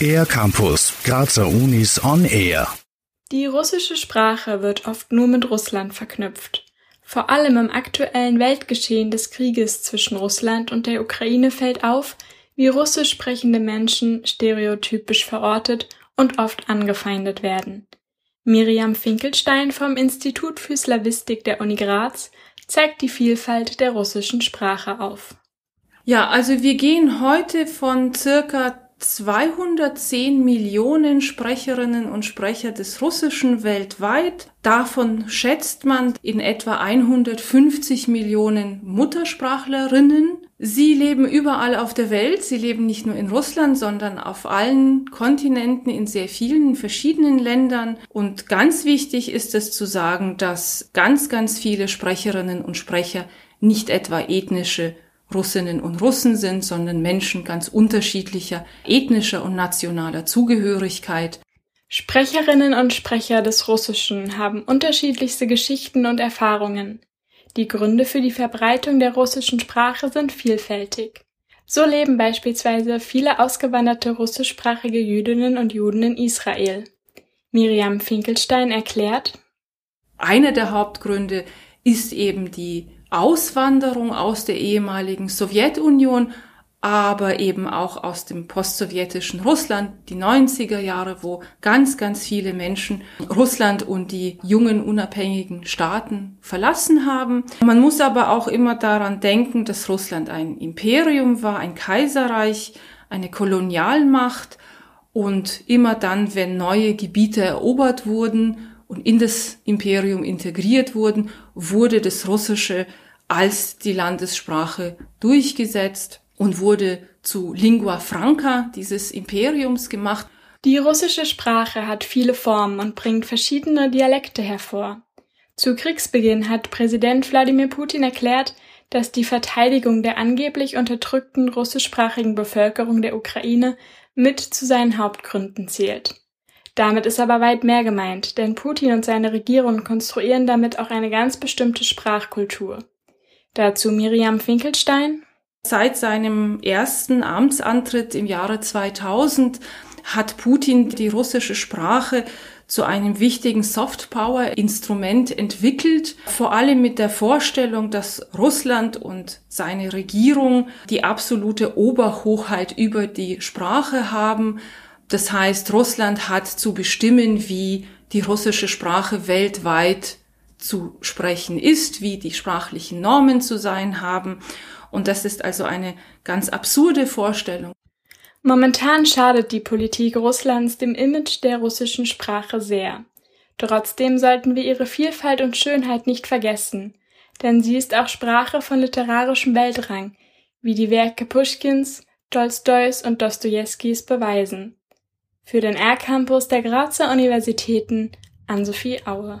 Air Campus, Grazer Unis on Air. Die russische Sprache wird oft nur mit Russland verknüpft. Vor allem im aktuellen Weltgeschehen des Krieges zwischen Russland und der Ukraine fällt auf, wie russisch sprechende Menschen stereotypisch verortet und oft angefeindet werden. Miriam Finkelstein vom Institut für Slawistik der Uni Graz zeigt die Vielfalt der russischen Sprache auf. Ja, also wir gehen heute von circa 210 Millionen Sprecherinnen und Sprecher des Russischen weltweit. Davon schätzt man in etwa 150 Millionen Muttersprachlerinnen. Sie leben überall auf der Welt. Sie leben nicht nur in Russland, sondern auf allen Kontinenten, in sehr vielen verschiedenen Ländern. Und ganz wichtig ist es zu sagen, dass ganz, ganz viele Sprecherinnen und Sprecher nicht etwa ethnische Russinnen und Russen sind, sondern Menschen ganz unterschiedlicher ethnischer und nationaler Zugehörigkeit. Sprecherinnen und Sprecher des Russischen haben unterschiedlichste Geschichten und Erfahrungen. Die Gründe für die Verbreitung der russischen Sprache sind vielfältig. So leben beispielsweise viele ausgewanderte russischsprachige Jüdinnen und Juden in Israel. Miriam Finkelstein erklärt, einer der Hauptgründe ist eben die Auswanderung aus der ehemaligen Sowjetunion, aber eben auch aus dem postsowjetischen Russland, die 90er Jahre, wo ganz, ganz viele Menschen Russland und die jungen unabhängigen Staaten verlassen haben. Man muss aber auch immer daran denken, dass Russland ein Imperium war, ein Kaiserreich, eine Kolonialmacht und immer dann, wenn neue Gebiete erobert wurden und in das Imperium integriert wurden, wurde das Russische als die Landessprache durchgesetzt und wurde zu Lingua Franca dieses Imperiums gemacht. Die russische Sprache hat viele Formen und bringt verschiedene Dialekte hervor. Zu Kriegsbeginn hat Präsident Wladimir Putin erklärt, dass die Verteidigung der angeblich unterdrückten russischsprachigen Bevölkerung der Ukraine mit zu seinen Hauptgründen zählt. Damit ist aber weit mehr gemeint, denn Putin und seine Regierung konstruieren damit auch eine ganz bestimmte Sprachkultur. Dazu Miriam Finkelstein. Seit seinem ersten Amtsantritt im Jahre 2000 hat Putin die russische Sprache zu einem wichtigen Softpower-Instrument entwickelt, vor allem mit der Vorstellung, dass Russland und seine Regierung die absolute Oberhochheit über die Sprache haben. Das heißt, Russland hat zu bestimmen, wie die russische Sprache weltweit zu sprechen ist, wie die sprachlichen Normen zu sein haben. Und das ist also eine ganz absurde Vorstellung. Momentan schadet die Politik Russlands dem Image der russischen Sprache sehr. Trotzdem sollten wir ihre Vielfalt und Schönheit nicht vergessen, denn sie ist auch Sprache von literarischem Weltrang, wie die Werke Puschkins, Tolstois und Dostojewskis beweisen. Für den R-Campus der Grazer Universitäten Ann-Sophie Aue.